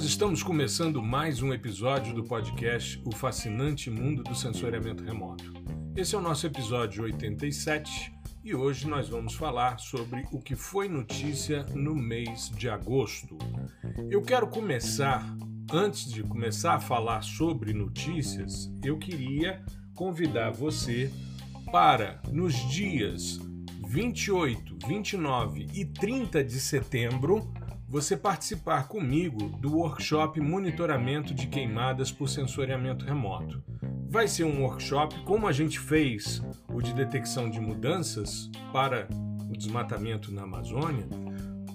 nós estamos começando mais um episódio do podcast O Fascinante Mundo do Sensoriamento Remoto. Esse é o nosso episódio 87 e hoje nós vamos falar sobre o que foi notícia no mês de agosto. Eu quero começar, antes de começar a falar sobre notícias, eu queria convidar você para nos dias 28, 29 e 30 de setembro você participar comigo do workshop Monitoramento de Queimadas por Sensoriamento Remoto. Vai ser um workshop como a gente fez o de detecção de mudanças para o desmatamento na Amazônia.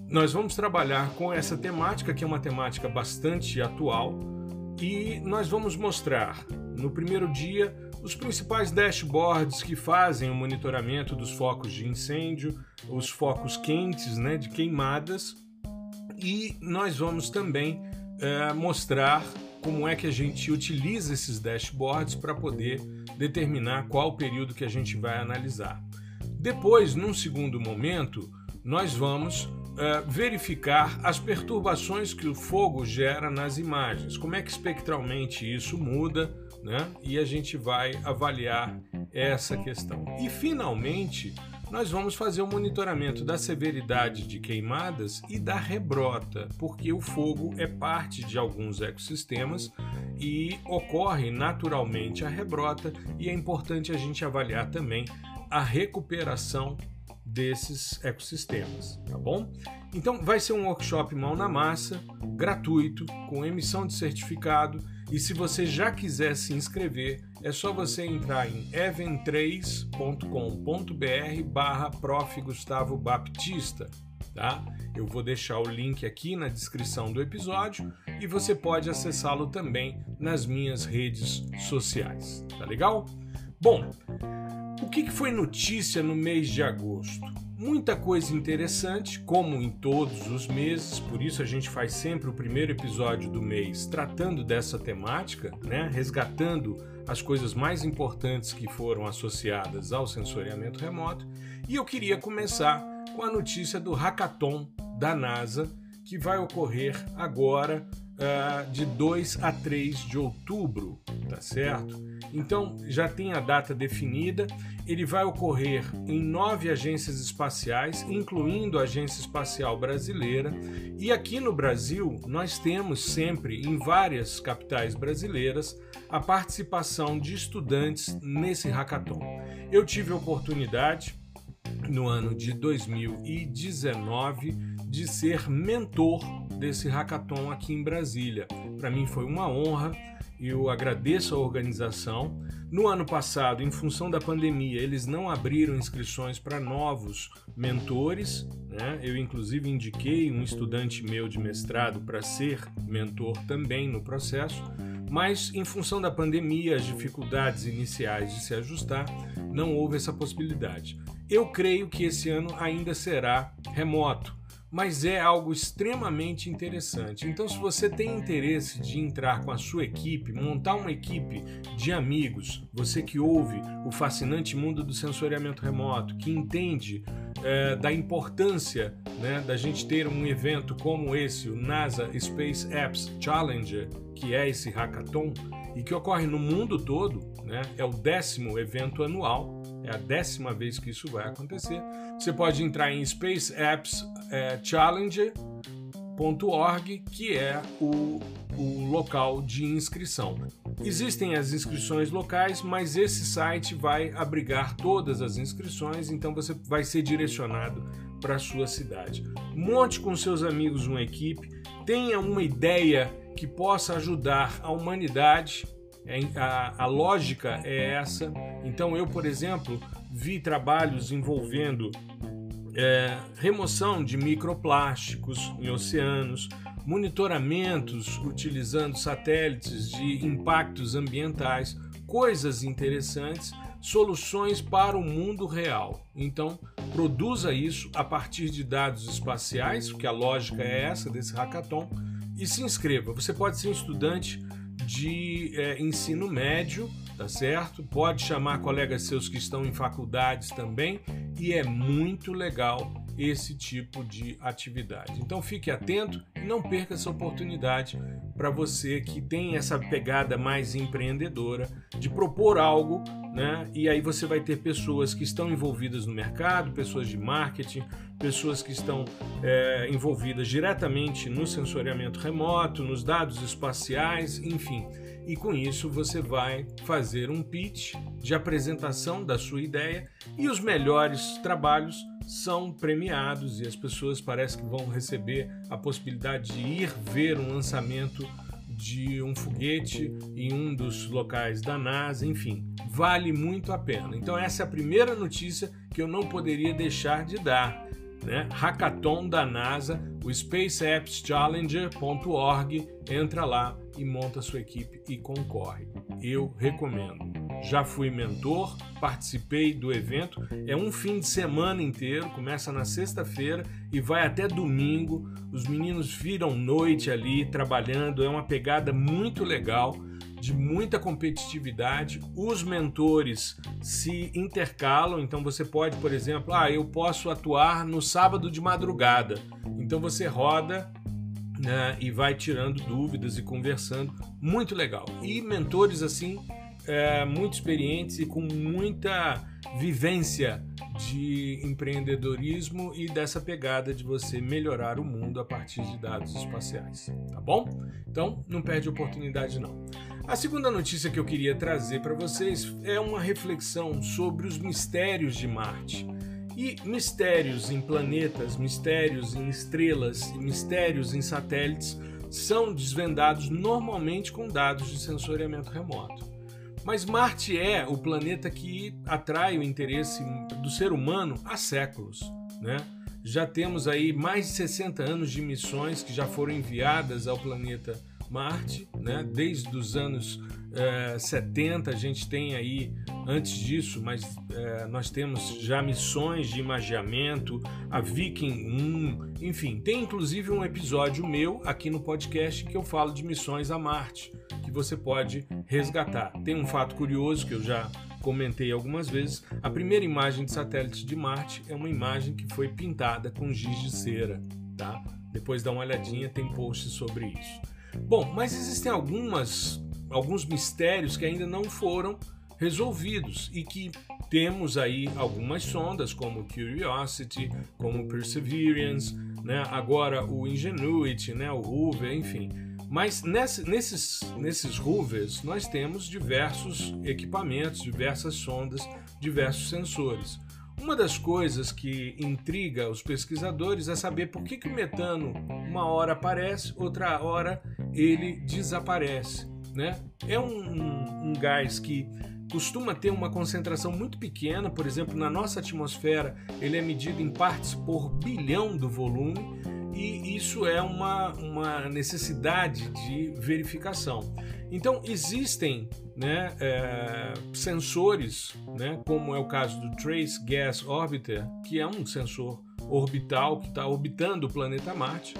Nós vamos trabalhar com essa temática, que é uma temática bastante atual, e nós vamos mostrar no primeiro dia os principais dashboards que fazem o monitoramento dos focos de incêndio, os focos quentes né, de queimadas e nós vamos também é, mostrar como é que a gente utiliza esses dashboards para poder determinar qual período que a gente vai analisar. Depois, num segundo momento, nós vamos é, verificar as perturbações que o fogo gera nas imagens, como é que espectralmente isso muda, né? E a gente vai avaliar essa questão. E finalmente, nós vamos fazer o monitoramento da severidade de queimadas e da rebrota, porque o fogo é parte de alguns ecossistemas e ocorre naturalmente a rebrota e é importante a gente avaliar também a recuperação desses ecossistemas, tá bom? Então vai ser um workshop mão na massa, gratuito, com emissão de certificado e se você já quiser se inscrever, é só você entrar em even3.com.br barra Prof. Gustavo Baptista, tá? Eu vou deixar o link aqui na descrição do episódio e você pode acessá-lo também nas minhas redes sociais, tá legal? Bom, o que foi notícia no mês de agosto? Muita coisa interessante, como em todos os meses, por isso a gente faz sempre o primeiro episódio do mês tratando dessa temática, né? resgatando as coisas mais importantes que foram associadas ao sensoriamento remoto. E eu queria começar com a notícia do hackathon da NASA, que vai ocorrer agora uh, de 2 a 3 de outubro, tá certo? Então já tem a data definida. Ele vai ocorrer em nove agências espaciais, incluindo a Agência Espacial Brasileira. E aqui no Brasil, nós temos sempre, em várias capitais brasileiras, a participação de estudantes nesse hackathon. Eu tive a oportunidade, no ano de 2019, de ser mentor desse hackathon aqui em Brasília. Para mim foi uma honra eu agradeço a organização. No ano passado, em função da pandemia, eles não abriram inscrições para novos mentores. Né? Eu, inclusive, indiquei um estudante meu de mestrado para ser mentor também no processo. Mas, em função da pandemia, as dificuldades iniciais de se ajustar, não houve essa possibilidade. Eu creio que esse ano ainda será remoto mas é algo extremamente interessante. Então, se você tem interesse de entrar com a sua equipe, montar uma equipe de amigos, você que ouve o fascinante mundo do sensoriamento remoto, que entende é, da importância né, da gente ter um evento como esse, o NASA Space Apps Challenger, que é esse hackathon e que ocorre no mundo todo, né, é o décimo evento anual, é a décima vez que isso vai acontecer. Você pode entrar em Space Apps é, que é o, o local de inscrição. Existem as inscrições locais, mas esse site vai abrigar todas as inscrições, então você vai ser direcionado para a sua cidade. Monte com seus amigos uma equipe, tenha uma ideia que possa ajudar a humanidade. É, a, a lógica é essa. Então, eu, por exemplo, vi trabalhos envolvendo é, remoção de microplásticos em oceanos, monitoramentos utilizando satélites de impactos ambientais, coisas interessantes, soluções para o mundo real. Então, produza isso a partir de dados espaciais, porque a lógica é essa desse hackathon, e se inscreva. Você pode ser estudante de é, ensino médio, tá certo? Pode chamar colegas seus que estão em faculdades também e é muito legal esse tipo de atividade. Então fique atento e não perca essa oportunidade para você que tem essa pegada mais empreendedora de propor algo, né? E aí você vai ter pessoas que estão envolvidas no mercado, pessoas de marketing, pessoas que estão é, envolvidas diretamente no sensoriamento remoto, nos dados espaciais, enfim. E com isso você vai fazer um pitch de apresentação da sua ideia e os melhores trabalhos são premiados e as pessoas parece que vão receber a possibilidade de ir ver um lançamento de um foguete em um dos locais da NASA, enfim, vale muito a pena. Então essa é a primeira notícia que eu não poderia deixar de dar, né? Hackathon da NASA, o SpaceAppsChallenger.org, entra lá e monta sua equipe e concorre. Eu recomendo já fui mentor, participei do evento. É um fim de semana inteiro, começa na sexta-feira e vai até domingo. Os meninos viram noite ali trabalhando, é uma pegada muito legal, de muita competitividade. Os mentores se intercalam, então você pode, por exemplo, ah, eu posso atuar no sábado de madrugada. Então você roda né, e vai tirando dúvidas e conversando. Muito legal. E mentores assim é, muito experientes e com muita vivência de empreendedorismo e dessa pegada de você melhorar o mundo a partir de dados espaciais, tá bom? Então, não perde oportunidade não. A segunda notícia que eu queria trazer para vocês é uma reflexão sobre os mistérios de Marte. E mistérios em planetas, mistérios em estrelas, mistérios em satélites são desvendados normalmente com dados de sensoriamento remoto. Mas Marte é o planeta que atrai o interesse do ser humano há séculos, né? Já temos aí mais de 60 anos de missões que já foram enviadas ao planeta Marte, né? Desde os anos é, 70 a gente tem aí, antes disso, mas é, nós temos já missões de imagiamento, a Viking 1, enfim, tem inclusive um episódio meu aqui no podcast que eu falo de missões a Marte você pode resgatar. Tem um fato curioso que eu já comentei algumas vezes. A primeira imagem de satélite de Marte é uma imagem que foi pintada com giz de cera, tá? Depois dá uma olhadinha, tem posts sobre isso. Bom, mas existem algumas alguns mistérios que ainda não foram resolvidos e que temos aí algumas sondas como Curiosity, como Perseverance, né? Agora o Ingenuity, né? O Hoover, enfim. Mas nesse, nesses, nesses rovers nós temos diversos equipamentos, diversas sondas, diversos sensores. Uma das coisas que intriga os pesquisadores é saber por que, que o metano uma hora aparece, outra hora ele desaparece. Né? É um, um, um gás que costuma ter uma concentração muito pequena, por exemplo, na nossa atmosfera ele é medido em partes por bilhão do volume e isso é uma, uma necessidade de verificação. Então, existem né, é, sensores, né, como é o caso do Trace Gas Orbiter, que é um sensor orbital que está orbitando o planeta Marte,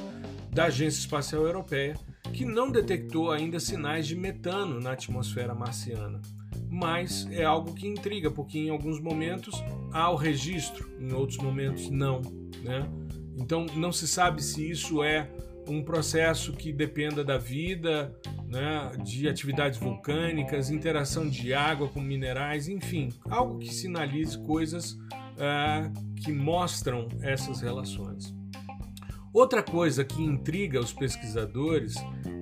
da Agência Espacial Europeia, que não detectou ainda sinais de metano na atmosfera marciana. Mas é algo que intriga, porque em alguns momentos há o registro, em outros momentos não. Né? Então não se sabe se isso é um processo que dependa da vida, né, de atividades vulcânicas, interação de água com minerais, enfim, algo que sinalize coisas uh, que mostram essas relações. Outra coisa que intriga os pesquisadores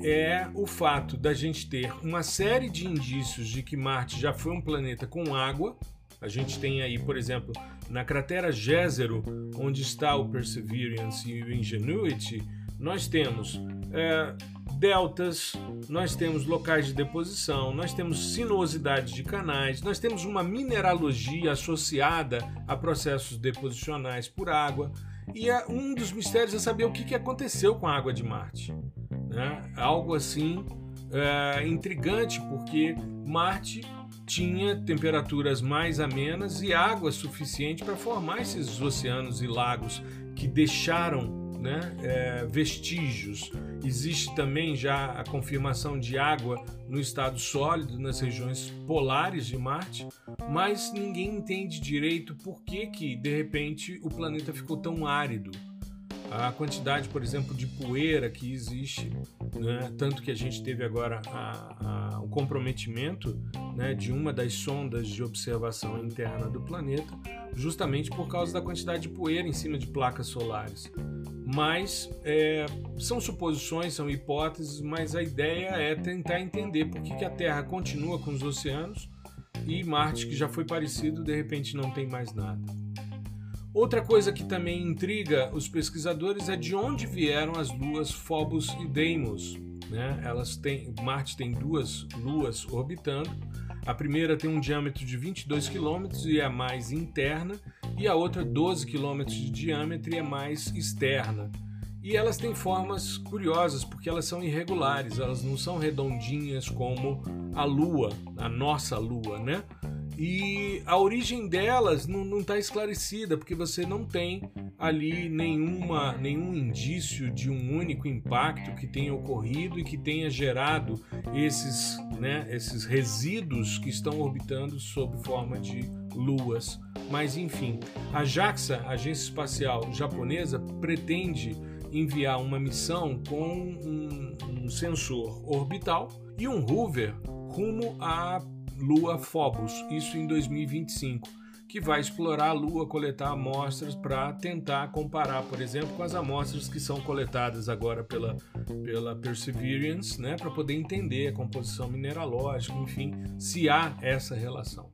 é o fato da gente ter uma série de indícios de que Marte já foi um planeta com água. A gente tem aí, por exemplo, na cratera Jezero, onde está o Perseverance e o Ingenuity, nós temos é, deltas, nós temos locais de deposição, nós temos sinuosidade de canais, nós temos uma mineralogia associada a processos deposicionais por água. E é, um dos mistérios é saber o que, que aconteceu com a água de Marte. Né? Algo assim é, intrigante, porque Marte tinha temperaturas mais amenas e água suficiente para formar esses oceanos e lagos que deixaram né, é, vestígios. Existe também já a confirmação de água no estado sólido nas regiões polares de Marte, mas ninguém entende direito por que, que de repente o planeta ficou tão árido a quantidade, por exemplo, de poeira que existe, né? tanto que a gente teve agora a, a, o comprometimento né, de uma das sondas de observação interna do planeta, justamente por causa da quantidade de poeira em cima de placas solares. Mas é, são suposições, são hipóteses, mas a ideia é tentar entender por que, que a Terra continua com os oceanos e Marte, que já foi parecido, de repente não tem mais nada. Outra coisa que também intriga os pesquisadores é de onde vieram as luas Phobos e Deimos. Né? Elas têm, Marte tem duas luas orbitando. A primeira tem um diâmetro de 22 km e é mais interna, e a outra 12 km de diâmetro e é mais externa. E elas têm formas curiosas porque elas são irregulares, elas não são redondinhas como a Lua, a nossa Lua, né? E a origem delas não está esclarecida, porque você não tem ali nenhuma, nenhum indício de um único impacto que tenha ocorrido e que tenha gerado esses, né, esses resíduos que estão orbitando sob forma de luas. Mas enfim, a JAXA, Agência Espacial Japonesa, pretende enviar uma missão com um, um sensor orbital e um rover rumo a Lua Phobos, isso em 2025, que vai explorar a Lua, coletar amostras para tentar comparar, por exemplo, com as amostras que são coletadas agora pela, pela Perseverance, né, para poder entender a composição mineralógica, enfim, se há essa relação.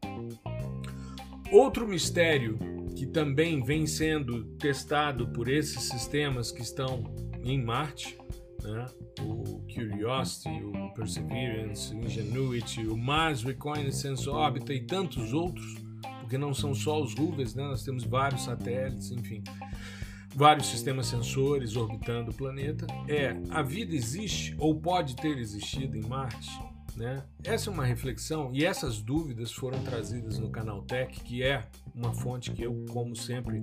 Outro mistério que também vem sendo testado por esses sistemas que estão em Marte né? o Curiosity, o Perseverance, o Ingenuity, o Mars Reconnaissance Orbiter e tantos outros, porque não são só os rovers, né? nós temos vários satélites, enfim, vários sistemas sensores orbitando o planeta. É, a vida existe ou pode ter existido em Marte? Né? Essa é uma reflexão e essas dúvidas foram trazidas no canal Tech, que é uma fonte que eu, como sempre,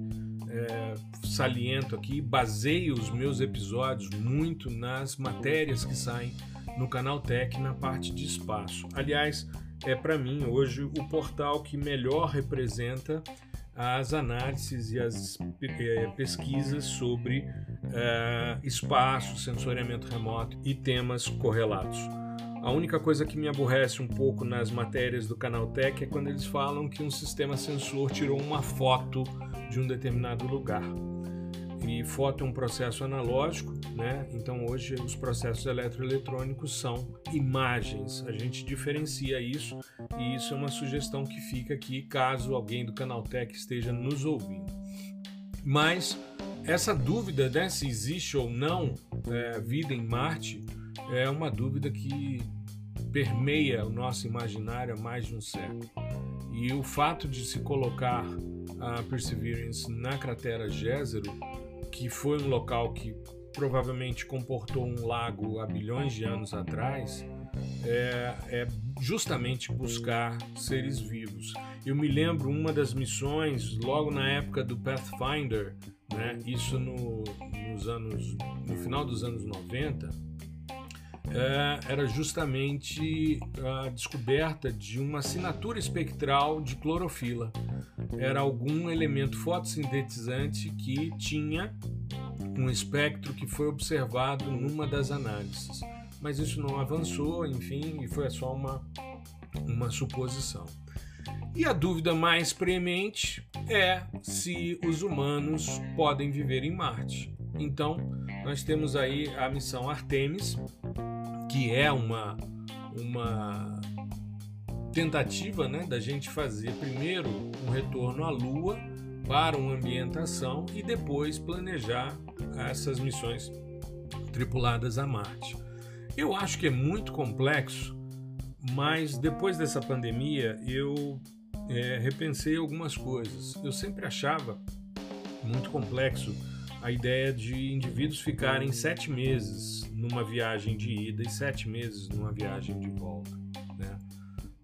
é, saliento aqui, baseio os meus episódios muito nas matérias que saem no canal Tech na parte de espaço. Aliás, é para mim hoje o portal que melhor representa as análises e as é, pesquisas sobre é, espaço, sensoriamento remoto e temas correlatos. A única coisa que me aborrece um pouco nas matérias do Canal Tech é quando eles falam que um sistema sensor tirou uma foto de um determinado lugar. E foto é um processo analógico, né? Então hoje os processos eletroeletrônicos são imagens. A gente diferencia isso e isso é uma sugestão que fica aqui caso alguém do Canal Tech esteja nos ouvindo. Mas essa dúvida né, se existe ou não é, vida em Marte é uma dúvida que permeia o nosso imaginário há mais de um século. E o fato de se colocar a Perseverance na cratera Jezero, que foi um local que provavelmente comportou um lago há bilhões de anos atrás, é, é, justamente buscar seres vivos. Eu me lembro uma das missões logo na época do Pathfinder, né, isso no, nos anos, no final dos anos 90, é, era justamente a descoberta de uma assinatura espectral de clorofila. Era algum elemento fotossintetizante que tinha um espectro que foi observado numa das análises. Mas isso não avançou, enfim, e foi só uma, uma suposição. E a dúvida mais premente é se os humanos podem viver em Marte. Então, nós temos aí a missão Artemis, que é uma, uma tentativa né, da gente fazer primeiro um retorno à Lua para uma ambientação e depois planejar essas missões tripuladas a Marte. Eu acho que é muito complexo, mas depois dessa pandemia eu é, repensei algumas coisas. Eu sempre achava muito complexo a ideia de indivíduos ficarem sete meses numa viagem de ida e sete meses numa viagem de volta, né?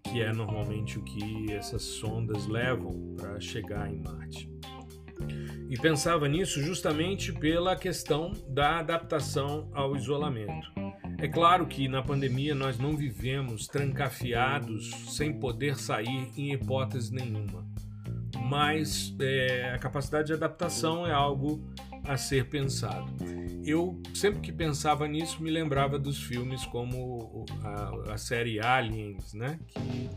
que é normalmente o que essas sondas levam para chegar em Marte. E pensava nisso justamente pela questão da adaptação ao isolamento. É claro que na pandemia nós não vivemos trancafiados, sem poder sair em hipótese nenhuma. Mas é, a capacidade de adaptação é algo a ser pensado. Eu sempre que pensava nisso me lembrava dos filmes como a, a série Aliens, né? Que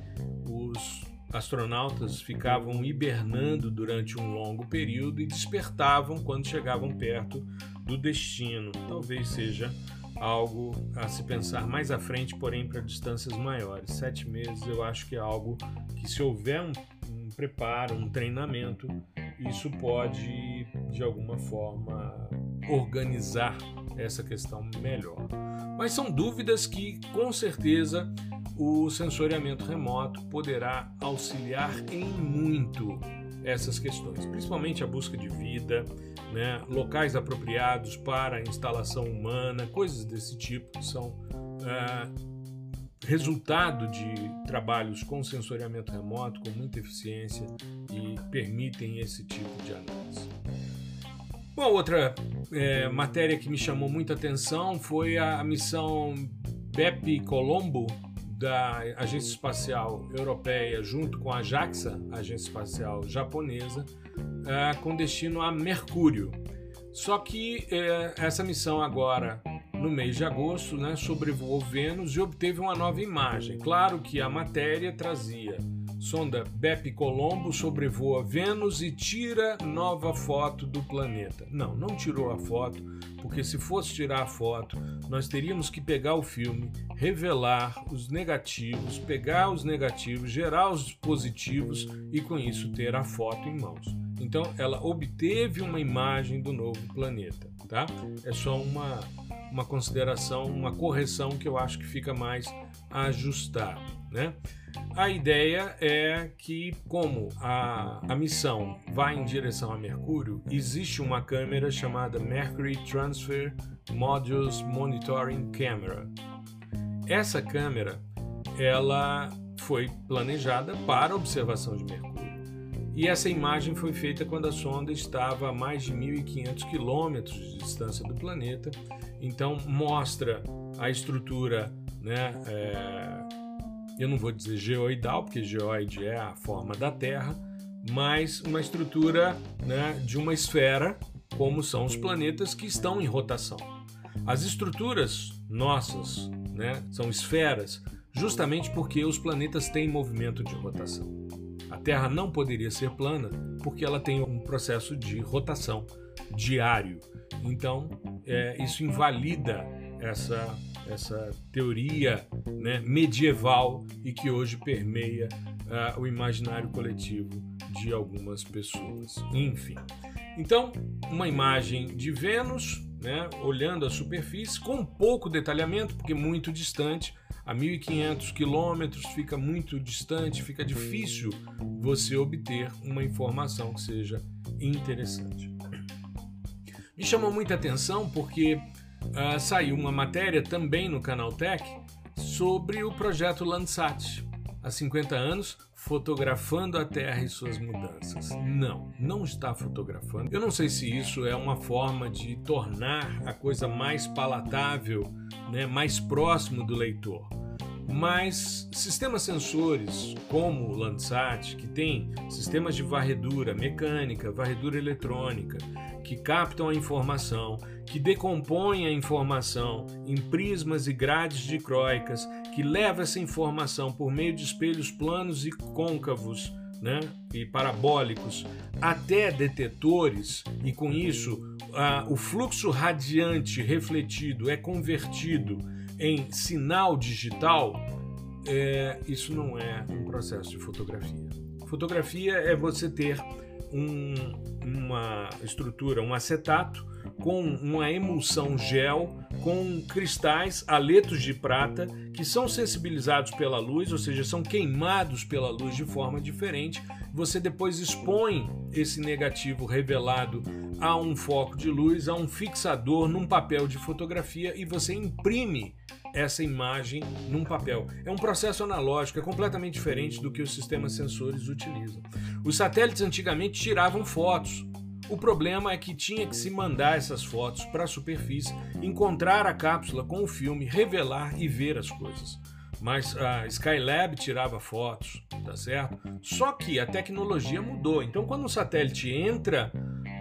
os astronautas ficavam hibernando durante um longo período e despertavam quando chegavam perto do destino. Talvez seja algo a se pensar mais à frente, porém para distâncias maiores. Sete meses eu acho que é algo que, se houver um, um preparo, um treinamento, isso pode de alguma forma organizar essa questão melhor. Mas são dúvidas que com certeza o sensoriamento remoto poderá auxiliar em muito essas questões, principalmente a busca de vida, né, locais apropriados para instalação humana, coisas desse tipo são é, resultado de trabalhos com sensoriamento remoto com muita eficiência e permitem esse tipo de análise. Uma outra é, matéria que me chamou muita atenção foi a missão BEP Colombo da Agência Espacial Europeia junto com a JAXA, Agência Espacial Japonesa, é, com destino a Mercúrio. Só que é, essa missão agora no mês de agosto, né, sobrevoou Vênus e obteve uma nova imagem. Claro que a matéria trazia sonda Bepi Colombo sobrevoa Vênus e tira nova foto do planeta. Não, não tirou a foto, porque se fosse tirar a foto, nós teríamos que pegar o filme, revelar os negativos, pegar os negativos, gerar os positivos e com isso ter a foto em mãos. Então ela obteve uma imagem do novo planeta, tá? É só uma uma consideração, uma correção que eu acho que fica mais ajustado. Né? A ideia é que, como a, a missão vai em direção a Mercúrio, existe uma câmera chamada Mercury Transfer Modules Monitoring Camera. Essa câmera ela foi planejada para observação de Mercúrio. E essa imagem foi feita quando a sonda estava a mais de 1.500 quilômetros de distância do planeta então mostra a estrutura, né? É, eu não vou dizer geoidal, porque geoide é a forma da Terra, mas uma estrutura né, de uma esfera, como são os planetas que estão em rotação. As estruturas nossas né, são esferas justamente porque os planetas têm movimento de rotação. A Terra não poderia ser plana porque ela tem um processo de rotação diário. Então, é, isso invalida essa, essa teoria né, medieval e que hoje permeia uh, o imaginário coletivo de algumas pessoas. Enfim. Então, uma imagem de Vênus, né, olhando a superfície, com pouco detalhamento, porque muito distante, a 1500 quilômetros, fica muito distante, fica difícil você obter uma informação que seja interessante. Me chamou muita atenção porque uh, saiu uma matéria também no Canal Tech sobre o projeto Landsat. Há 50 anos, fotografando a Terra e suas mudanças. Não, não está fotografando. Eu não sei se isso é uma forma de tornar a coisa mais palatável, né, mais próximo do leitor. Mas sistemas sensores como o Landsat, que tem sistemas de varredura mecânica, varredura eletrônica, que captam a informação, que decompõem a informação em prismas e grades dicróicas, que leva essa informação por meio de espelhos planos e côncavos né, e parabólicos até detetores, e com isso o fluxo radiante refletido é convertido em sinal digital, é, isso não é um processo de fotografia. Fotografia é você ter um, uma estrutura, um acetato com uma emulsão gel com cristais, aletos de prata que são sensibilizados pela luz, ou seja, são queimados pela luz de forma diferente. Você depois expõe esse negativo revelado a um foco de luz, a um fixador num papel de fotografia e você imprime essa imagem num papel. É um processo analógico, é completamente diferente do que os sistemas sensores utilizam. Os satélites antigamente tiravam fotos O problema é que tinha que se mandar essas fotos para a superfície, encontrar a cápsula com o filme, revelar e ver as coisas. Mas a Skylab tirava fotos, tá certo? Só que a tecnologia mudou. Então, quando o satélite entra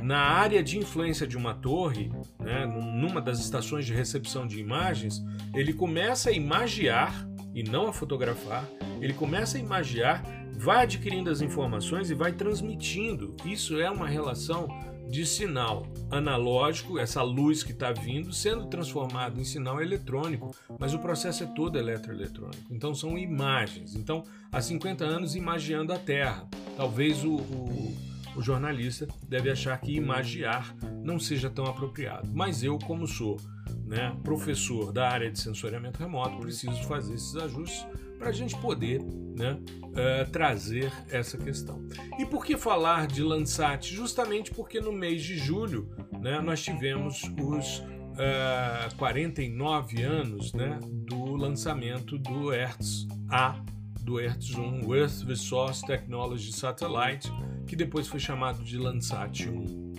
na área de influência de uma torre, né, numa das estações de recepção de imagens, ele começa a imagiar e não a fotografar. Ele começa a imagiar vai adquirindo as informações e vai transmitindo. Isso é uma relação de sinal analógico, essa luz que está vindo, sendo transformado em sinal eletrônico, mas o processo é todo eletroeletrônico. Então são imagens. Então, há 50 anos imaginando a Terra. Talvez o, o, o jornalista deve achar que imagiar não seja tão apropriado. Mas eu, como sou né, professor da área de sensoriamento remoto, preciso fazer esses ajustes para a gente poder né, uh, trazer essa questão. E por que falar de Landsat? Justamente porque no mês de julho né, nós tivemos os uh, eh, 49 anos né, do lançamento do Hertz A, do Hertz 1, Earth Resource Technology Satellite, que depois foi chamado de Landsat 1.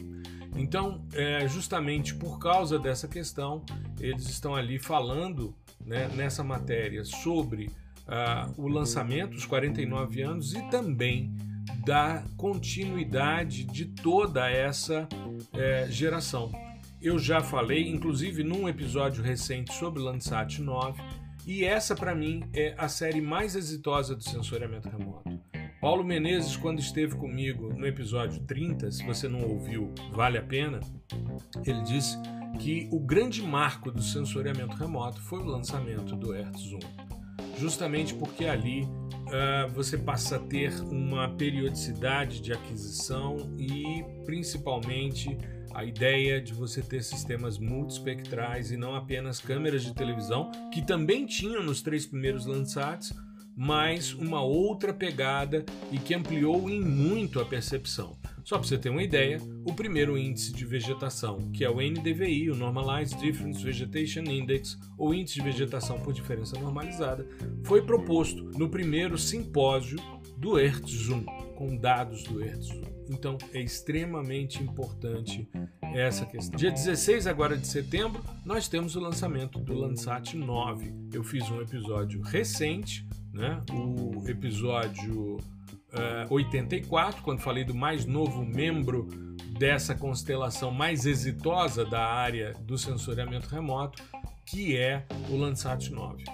Então, é, justamente por causa dessa questão, eles estão ali falando né, nessa matéria sobre uh, o lançamento, os 49 anos, e também da continuidade de toda essa é, geração. Eu já falei, inclusive num episódio recente sobre Landsat 9, e essa para mim é a série mais exitosa do sensoriamento remoto. Paulo Menezes, quando esteve comigo no episódio 30, se você não ouviu, vale a pena, ele disse que o grande marco do sensoriamento remoto foi o lançamento do Hertz 1 justamente porque ali uh, você passa a ter uma periodicidade de aquisição e principalmente a ideia de você ter sistemas multispectrais e não apenas câmeras de televisão, que também tinham nos três primeiros Landsats, mas uma outra pegada e que ampliou em muito a percepção. Só para você ter uma ideia, o primeiro índice de vegetação, que é o NDVI, o Normalized Difference Vegetation Index, ou índice de vegetação por diferença normalizada, foi proposto no primeiro simpósio do Earth-Zoom, com dados do Earth-Zoom. Então é extremamente importante essa questão. Dia 16 agora de setembro, nós temos o lançamento do Landsat 9. Eu fiz um episódio recente, né? O episódio 84, quando falei do mais novo membro dessa constelação mais exitosa da área do sensoriamento remoto, que é o Landsat 9.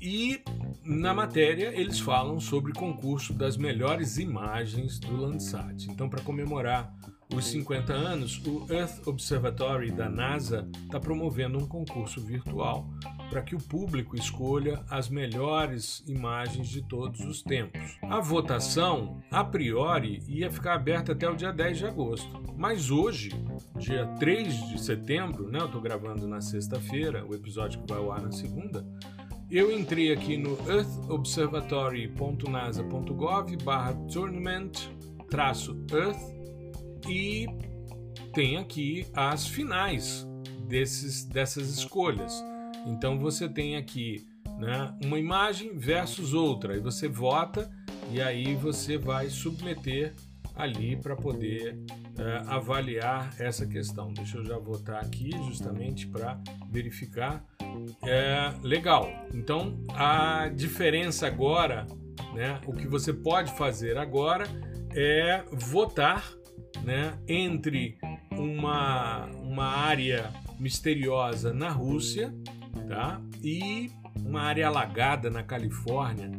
E na matéria eles falam sobre o concurso das melhores imagens do Landsat. Então, para comemorar os 50 anos, o Earth Observatory da NASA está promovendo um concurso virtual para que o público escolha as melhores imagens de todos os tempos. A votação, a priori, ia ficar aberta até o dia 10 de agosto, mas hoje, dia 3 de setembro, né, eu estou gravando na sexta-feira, o episódio que vai ao ar na segunda, eu entrei aqui no earthobservatory.nasa.gov barra tournament earth e tem aqui as finais desses, dessas escolhas. Então você tem aqui né, uma imagem versus outra, e você vota e aí você vai submeter ali para poder é, avaliar essa questão. Deixa eu já votar aqui justamente para verificar. É, legal. Então a diferença agora, né, o que você pode fazer agora é votar né, entre uma, uma área misteriosa na Rússia tá? e uma área alagada na Califórnia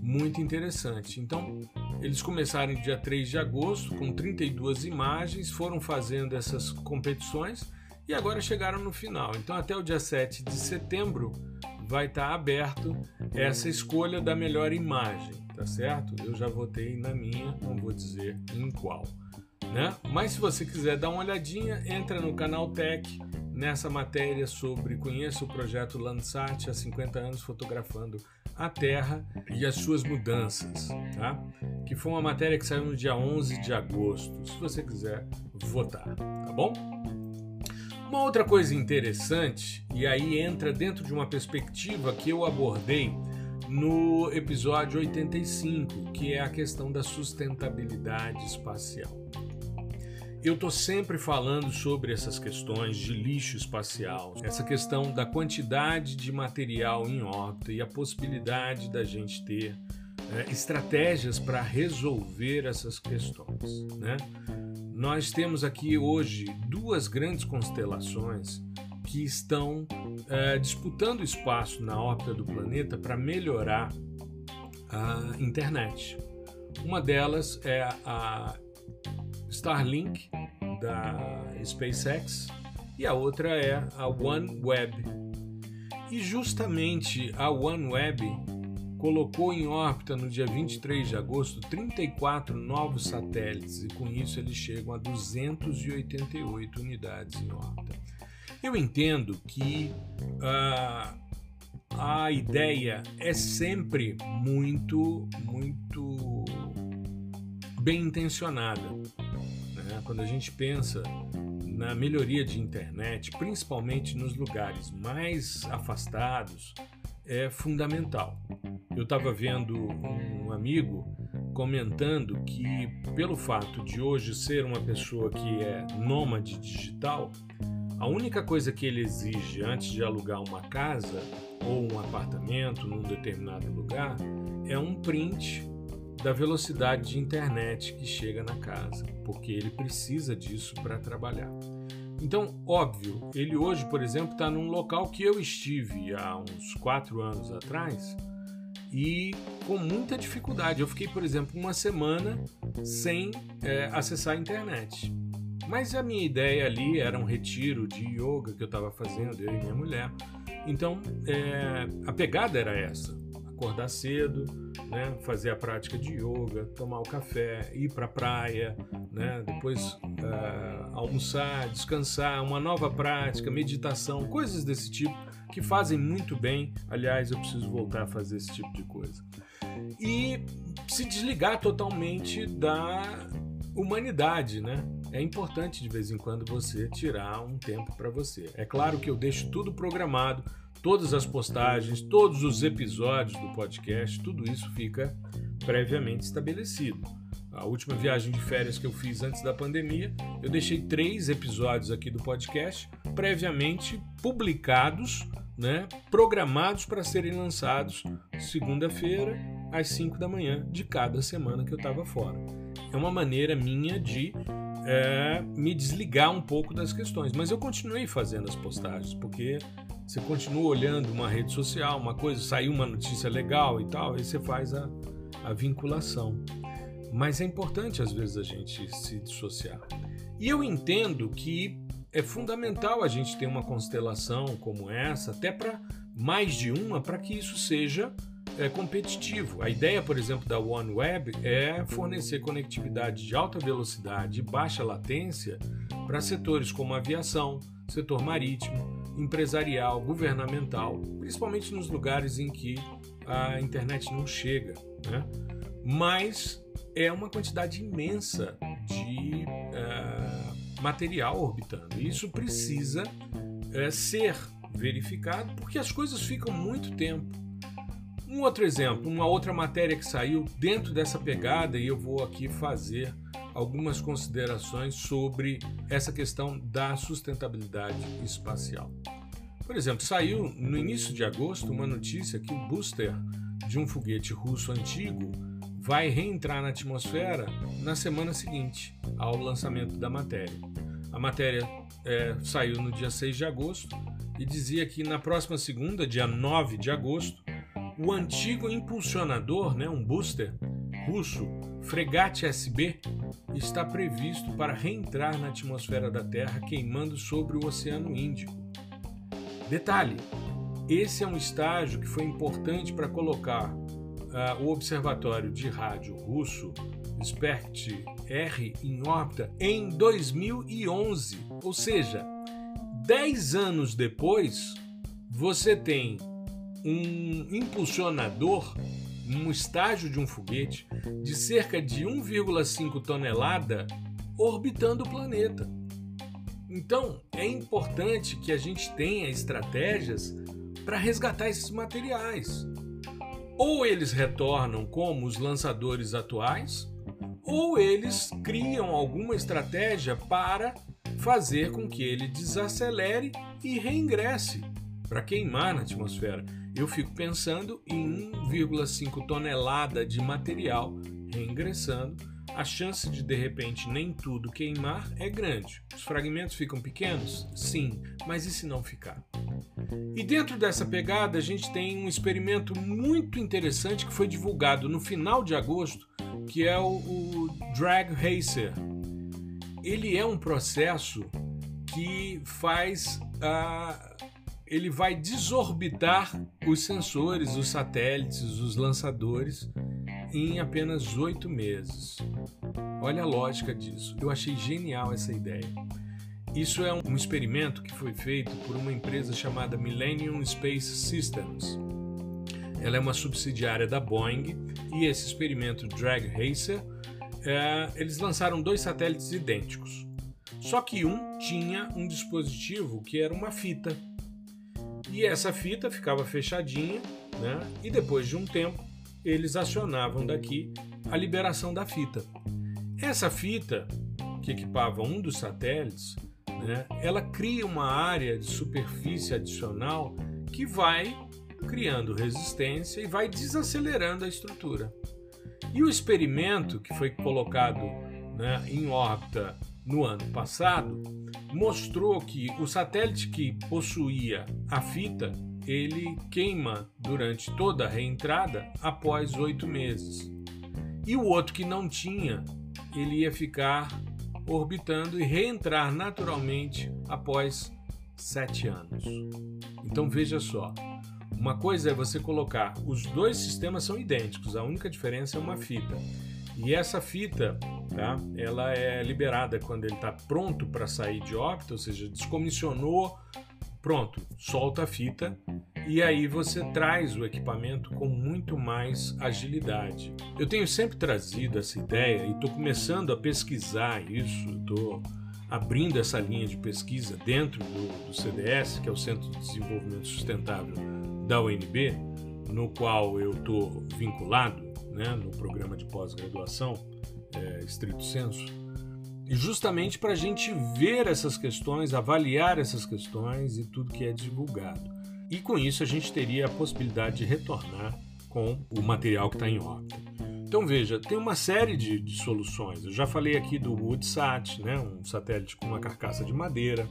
muito interessante. Então, eles começaram dia 3 de agosto com 32 imagens, foram fazendo essas competições e agora chegaram no final. Então, até o dia 7 de setembro vai estar aberto essa escolha da melhor imagem, tá certo? Eu já votei na minha, não vou dizer em qual. Né? Mas se você quiser dar uma olhadinha, entra no canal Tech nessa matéria sobre conheça o projeto Landsat há 50 anos fotografando a Terra e as suas mudanças, tá? Que foi uma matéria que saiu no dia 11 de agosto. Se você quiser votar, tá bom? Uma outra coisa interessante, e aí entra dentro de uma perspectiva que eu abordei no episódio 85, que é a questão da sustentabilidade espacial. Eu estou sempre falando sobre essas questões de lixo espacial, essa questão da quantidade de material em órbita e a possibilidade da gente ter é, estratégias para resolver essas questões. Né? Nós temos aqui hoje duas grandes constelações que estão é, disputando espaço na órbita do planeta para melhorar a internet. Uma delas é a Starlink da SpaceX e a outra é a OneWeb. E justamente a OneWeb colocou em órbita no dia 23 de agosto 34 novos satélites e com isso eles chegam a 288 unidades em órbita. Eu entendo que uh, a ideia é sempre muito, muito bem intencionada. Né? Quando a gente pensa na melhoria de internet, principalmente nos lugares mais afastados, é fundamental. Eu estava vendo um amigo comentando que, pelo fato de hoje ser uma pessoa que é nômade digital, a única coisa que ele exige antes de alugar uma casa ou um apartamento num determinado lugar é um print da velocidade de internet que chega na casa, porque ele precisa disso para trabalhar. Então, óbvio, ele hoje, por exemplo, está num local que eu estive há uns quatro anos atrás e com muita dificuldade. Eu fiquei, por exemplo, uma semana sem é, acessar a internet. Mas a minha ideia ali era um retiro de yoga que eu estava fazendo, eu e minha mulher. Então, é, a pegada era essa acordar cedo, né, fazer a prática de yoga, tomar o café, ir para a praia, né, depois uh, almoçar, descansar, uma nova prática, meditação, coisas desse tipo que fazem muito bem. Aliás, eu preciso voltar a fazer esse tipo de coisa. E se desligar totalmente da humanidade, né? É importante de vez em quando você tirar um tempo para você. É claro que eu deixo tudo programado todas as postagens, todos os episódios do podcast, tudo isso fica previamente estabelecido. A última viagem de férias que eu fiz antes da pandemia, eu deixei três episódios aqui do podcast previamente publicados, né, programados para serem lançados segunda-feira às 5 da manhã de cada semana que eu estava fora. É uma maneira minha de é, me desligar um pouco das questões, mas eu continuei fazendo as postagens porque você continua olhando uma rede social, uma coisa, saiu uma notícia legal e tal, aí você faz a, a vinculação. Mas é importante às vezes a gente se dissociar. E eu entendo que é fundamental a gente ter uma constelação como essa, até para mais de uma, para que isso seja é, competitivo. A ideia, por exemplo, da OneWeb é fornecer conectividade de alta velocidade e baixa latência para setores como aviação, setor marítimo, empresarial, governamental, principalmente nos lugares em que a internet não chega. Né? Mas é uma quantidade imensa de uh, material orbitando. E isso precisa uh, ser verificado porque as coisas ficam muito tempo. Um outro exemplo, uma outra matéria que saiu dentro dessa pegada, e eu vou aqui fazer algumas considerações sobre essa questão da sustentabilidade espacial. Por exemplo, saiu no início de agosto uma notícia que o booster de um foguete russo antigo vai reentrar na atmosfera na semana seguinte ao lançamento da matéria. A matéria é, saiu no dia 6 de agosto e dizia que na próxima segunda, dia 9 de agosto, o antigo impulsionador, né, um booster russo, Fregate SB, está previsto para reentrar na atmosfera da Terra queimando sobre o Oceano Índico. Detalhe: esse é um estágio que foi importante para colocar uh, o observatório de rádio russo SPECT R em órbita em 2011, ou seja, 10 anos depois, você tem um impulsionador um estágio de um foguete de cerca de 1,5 tonelada orbitando o planeta. Então, é importante que a gente tenha estratégias para resgatar esses materiais. Ou eles retornam como os lançadores atuais, ou eles criam alguma estratégia para fazer com que ele desacelere e reingresse para queimar na atmosfera. Eu fico pensando em 1,5 tonelada de material reingressando. A chance de de repente nem tudo queimar é grande. Os fragmentos ficam pequenos? Sim, mas e se não ficar? E dentro dessa pegada, a gente tem um experimento muito interessante que foi divulgado no final de agosto, que é o, o Drag Racer. Ele é um processo que faz a ele vai desorbitar os sensores, os satélites, os lançadores em apenas oito meses. Olha a lógica disso. Eu achei genial essa ideia. Isso é um experimento que foi feito por uma empresa chamada Millennium Space Systems. Ela é uma subsidiária da Boeing e esse experimento Drag Racer, é, eles lançaram dois satélites idênticos. Só que um tinha um dispositivo que era uma fita. E essa fita ficava fechadinha, né? E depois de um tempo, eles acionavam daqui a liberação da fita. Essa fita, que equipava um dos satélites, né, ela cria uma área de superfície adicional que vai criando resistência e vai desacelerando a estrutura. E o experimento que foi colocado né, em órbita no ano passado mostrou que o satélite que possuía a fita ele queima durante toda a reentrada após oito meses. E o outro que não tinha, ele ia ficar orbitando e reentrar naturalmente após sete anos. Então veja só, uma coisa é você colocar, os dois sistemas são idênticos, a única diferença é uma fita. E essa fita, tá? Ela é liberada quando ele está pronto para sair de órbita, ou seja, descomissionou, pronto, solta a fita e aí você traz o equipamento com muito mais agilidade. Eu tenho sempre trazido essa ideia e estou começando a pesquisar isso, estou abrindo essa linha de pesquisa dentro do, do, CDS, que é o Centro de Desenvolvimento Sustentável da UNB, no qual eu estou vinculado né, no programa de pós-graduação, é, estrito senso, e justamente para a gente ver essas questões, avaliar essas questões e tudo que é divulgado. E com isso a gente teria a possibilidade de retornar com o material que está em órbita. Então veja, tem uma série de, de, soluções. Eu já falei aqui do Woodsat, né, um satélite com uma carcaça de madeira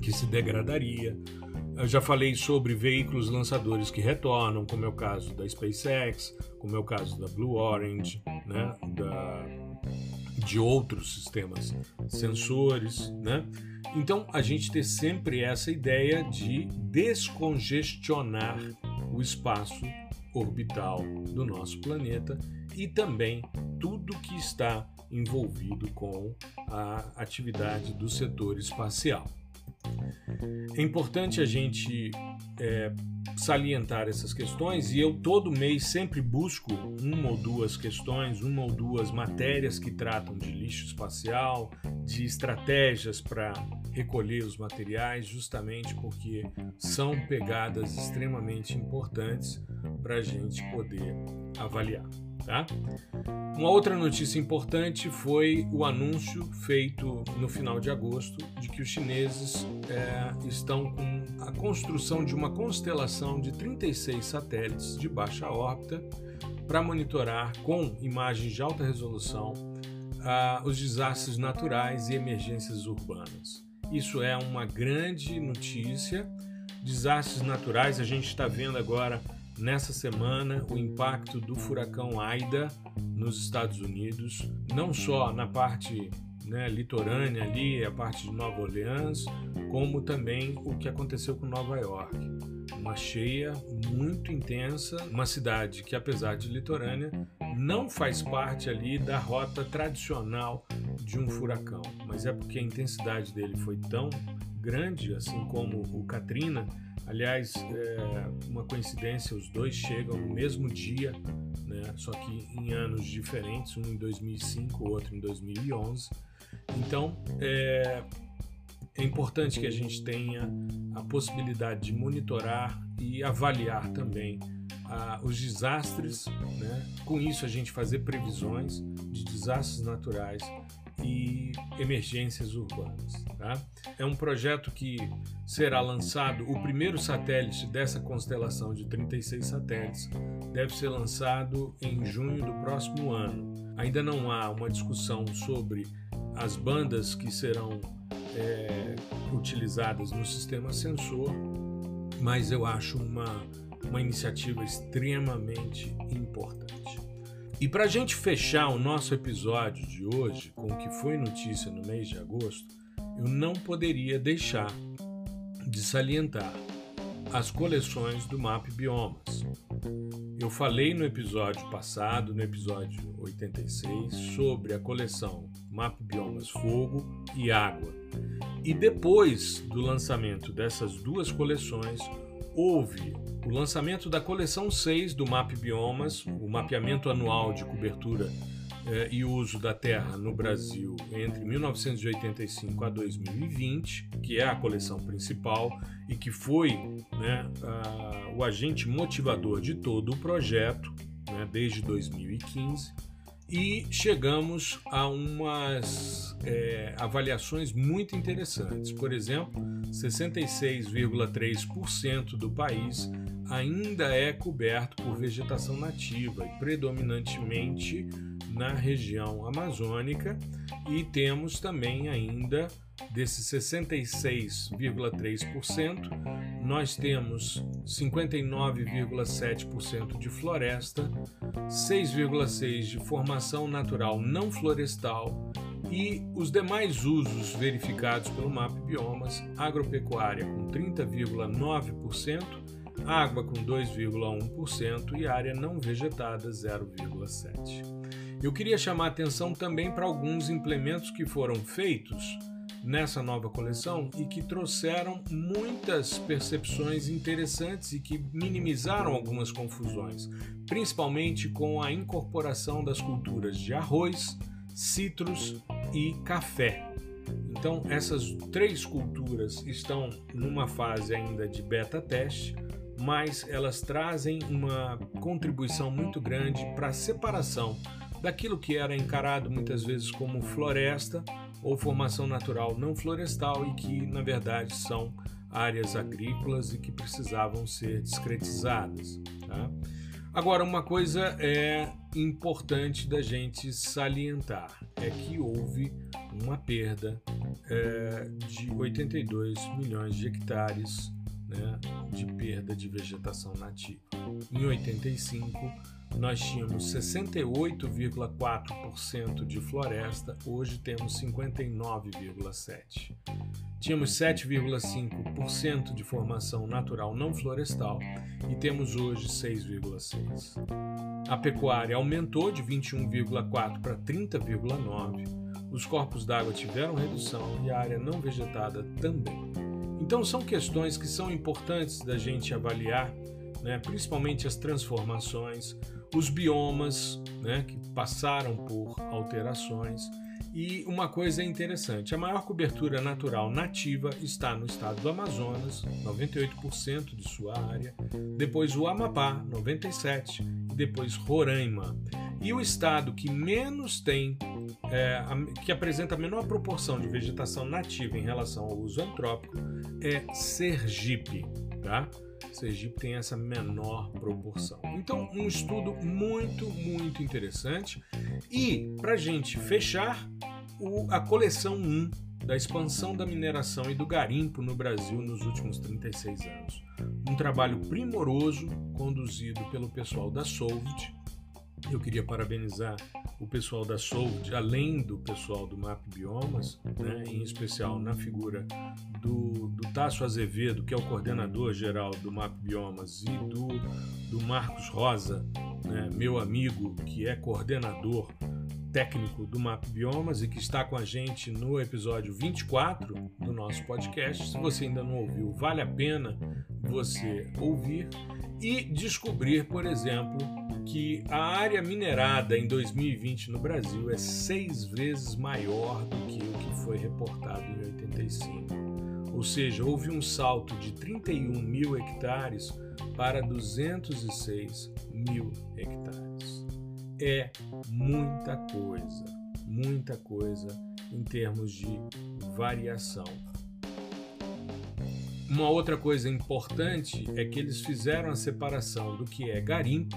que se degradaria. Eu já falei sobre veículos lançadores que retornam, como é o caso da SpaceX, como é o caso da Blue Orange, né, da, de outros sistemas sensores, né? Então a gente tem sempre essa ideia de descongestionar o espaço orbital do nosso planeta e também tudo que está envolvido com a atividade do setor espacial. É importante a gente é, salientar essas questões e eu todo mês sempre busco uma ou duas questões, uma ou duas matérias que tratam de lixo espacial, de estratégias para recolher os materiais, justamente porque são pegadas extremamente importantes para a gente poder avaliar. Tá? Uma outra notícia importante foi o anúncio feito no final de agosto de que os chineses é, estão com a construção de uma constelação de 36 satélites de baixa órbita para monitorar com imagens de alta resolução ah, os desastres naturais e emergências urbanas. Isso é uma grande notícia. Desastres naturais, a gente está vendo agora nessa semana o impacto do furacão Aida nos Estados Unidos, não só na parte né, litorânea ali, a parte de Nova Orleans, como também o que aconteceu com Nova York. Uma cheia muito intensa, uma cidade que, apesar de litorânea, não faz parte ali da rota tradicional de um furacão, mas é porque a intensidade dele foi tão grande, assim como o Katrina, Aliás, é uma coincidência, os dois chegam no mesmo dia, né? só que em anos diferentes, um em 2005, o outro em 2011. Então, é, é importante que a gente tenha a possibilidade de monitorar e avaliar também os desastres, né? com isso a gente fazer previsões de desastres naturais e emergências urbanas. Tá? É um projeto que será lançado, o primeiro satélite dessa constelação de 36 satélites deve ser lançado em junho do próximo ano. Ainda não há uma discussão sobre as bandas que serão é, utilizadas no sistema sensor, mas eu acho uma, uma iniciativa extremamente importante. E para a gente fechar o nosso episódio de hoje com o que foi notícia no mês de agosto, eu não poderia deixar de salientar as coleções do MAP Biomas. Eu falei no episódio passado, no episódio 86, sobre a coleção MAP Biomas Fogo e Água. E depois do lançamento dessas duas coleções, houve o lançamento da coleção 6 do MAP Biomas, o mapeamento anual de cobertura eh, e uso da terra no Brasil entre 1985 a 2020, que é a coleção principal e que foi né, a, o agente motivador de todo o projeto né, desde 2015 e chegamos a umas é, avaliações muito interessantes. Por exemplo, 66,3% do país ainda é coberto por vegetação nativa predominantemente na região amazônica, e temos também ainda desses 66,3%, nós temos 59,7% de floresta, 6,6% de formação natural não florestal e os demais usos verificados pelo MAP Biomas, agropecuária com 30,9%, água com 2,1% e área não vegetada 0,7%. Eu queria chamar atenção também para alguns implementos que foram feitos nessa nova coleção e que trouxeram muitas percepções interessantes e que minimizaram algumas confusões, principalmente com a incorporação das culturas de arroz, citros e café. Então, essas três culturas estão numa fase ainda de beta teste, mas elas trazem uma contribuição muito grande para a separação daquilo que era encarado muitas vezes como floresta ou formação natural não florestal e que, na verdade, são áreas agrícolas e que precisavam ser discretizadas. Tá? Agora, uma coisa é importante da gente salientar: é que houve uma perda é, de 82 milhões de hectares né, de perda de vegetação nativa. Em 85, nós tínhamos 68,4% de floresta, hoje temos 59,7%. Tínhamos 7,5% de formação natural não florestal e temos hoje 6,6%. A pecuária aumentou de 21,4% para 30,9%. Os corpos d'água tiveram redução e a área não vegetada também. Então, são questões que são importantes da gente avaliar, né? principalmente as transformações, os biomas né, que passaram por alterações. E uma coisa interessante: a maior cobertura natural nativa está no estado do Amazonas, 98% de sua área, depois o Amapá, 97%, e depois Roraima. E o estado que menos tem, é, que apresenta a menor proporção de vegetação nativa em relação ao uso antrópico, é Sergipe. Tá? Sergipe tem essa menor proporção. Então, um estudo muito, muito interessante. E, para gente fechar, o, a coleção 1 da expansão da mineração e do garimpo no Brasil nos últimos 36 anos. Um trabalho primoroso conduzido pelo pessoal da Solvit. Eu queria parabenizar o pessoal da Solvit, além do pessoal do MAP Biomas, né, em especial na figura do, do Tasso Azevedo, que é o coordenador geral do MAP Biomas, e do, do Marcos Rosa, né, meu amigo, que é coordenador técnico do MAP Biomas e que está com a gente no episódio 24 do nosso podcast. Se você ainda não ouviu, vale a pena você ouvir e descobrir, por exemplo, que a área minerada em 2020 no Brasil é seis vezes maior do que o que foi reportado em 85. Ou seja, houve um salto de 31 mil hectares para 206 mil hectares. É muita coisa, muita coisa em termos de variação. Uma outra coisa importante é que eles fizeram a separação do que é garimpo,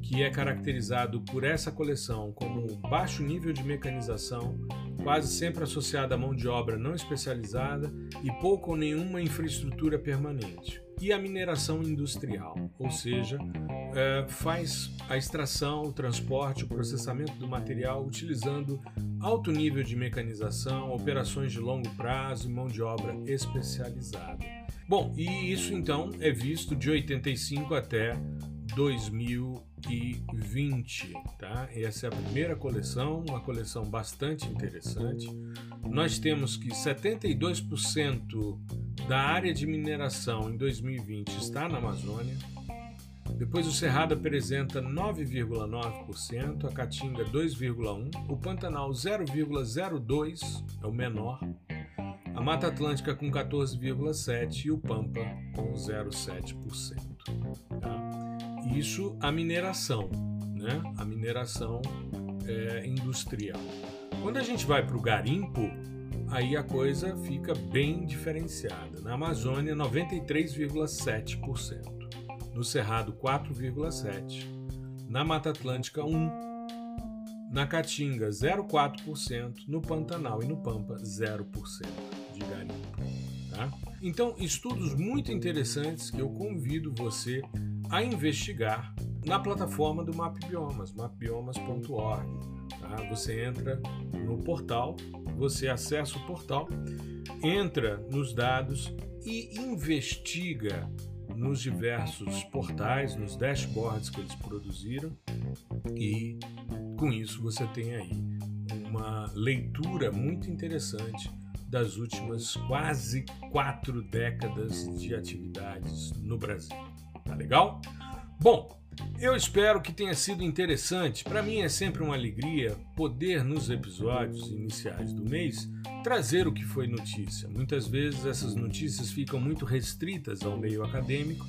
que é caracterizado por essa coleção como baixo nível de mecanização, quase sempre associada à mão de obra não especializada e pouco ou nenhuma infraestrutura permanente. E a mineração industrial, ou seja, é, faz a extração, o transporte, o processamento do material utilizando alto nível de mecanização, operações de longo prazo e mão de obra especializada. Bom, e isso então é visto de 85 até 2020, tá? Essa é a primeira coleção, uma coleção bastante interessante. Nós temos que 72% da área de mineração em 2020 está na Amazônia. Depois o Cerrado apresenta 9,9%, a Caatinga 2,1%, o Pantanal 0,02% é o menor, a Mata Atlântica com 14,7% e o Pampa com 0,7%. Tá? Isso a mineração, né? a mineração é, industrial. Quando a gente vai para o garimpo, aí a coisa fica bem diferenciada. Na Amazônia, 93,7% no Cerrado 4,7%, na Mata Atlântica 1%, na Caatinga 0,4%, no Pantanal e no Pampa 0% de garimpo. Tá? Então, estudos muito interessantes que eu convido você a investigar na plataforma do MapBiomas, mapbiomas.org. Tá? Você entra no portal, você acessa o portal, entra nos dados e investiga nos diversos portais, nos dashboards que eles produziram, e com isso você tem aí uma leitura muito interessante das últimas quase quatro décadas de atividades no Brasil. Tá legal? Bom, eu espero que tenha sido interessante. Para mim é sempre uma alegria poder, nos episódios iniciais do mês, trazer o que foi notícia. Muitas vezes essas notícias ficam muito restritas ao meio acadêmico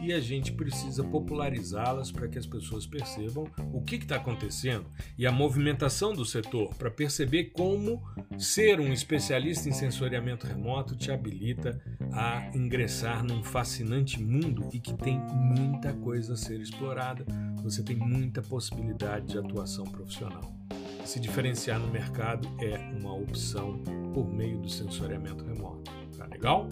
e a gente precisa popularizá-las para que as pessoas percebam o que está acontecendo e a movimentação do setor, para perceber como ser um especialista em sensoriamento remoto te habilita a ingressar num fascinante mundo e que tem muita coisa a ser explorada, você tem muita possibilidade de atuação profissional. Se diferenciar no mercado é uma opção por meio do sensoriamento remoto. Tá legal?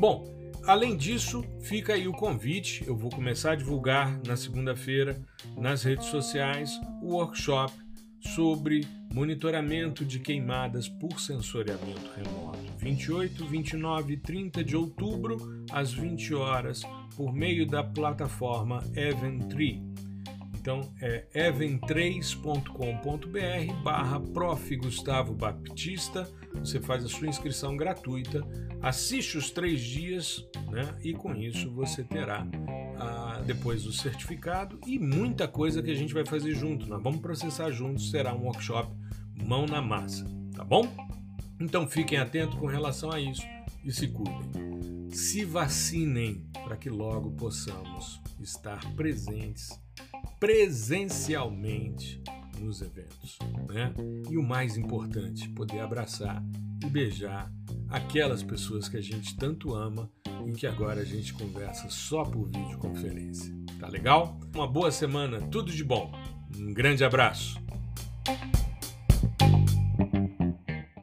Bom, Além disso, fica aí o convite. Eu vou começar a divulgar na segunda-feira nas redes sociais o workshop sobre monitoramento de queimadas por sensoriamento remoto. 28, 29 e 30 de outubro, às 20 horas, por meio da plataforma Eventry. Então é even3.com.br barra Prof. Gustavo Baptista. Você faz a sua inscrição gratuita, assiste os três dias né? e com isso você terá ah, depois o certificado e muita coisa que a gente vai fazer junto. Nós vamos processar juntos, será um workshop mão na massa, tá bom? Então fiquem atentos com relação a isso e se cuidem. Se vacinem para que logo possamos estar presentes presencialmente nos eventos, né? E o mais importante, poder abraçar e beijar aquelas pessoas que a gente tanto ama e que agora a gente conversa só por videoconferência. Tá legal? Uma boa semana, tudo de bom. Um grande abraço.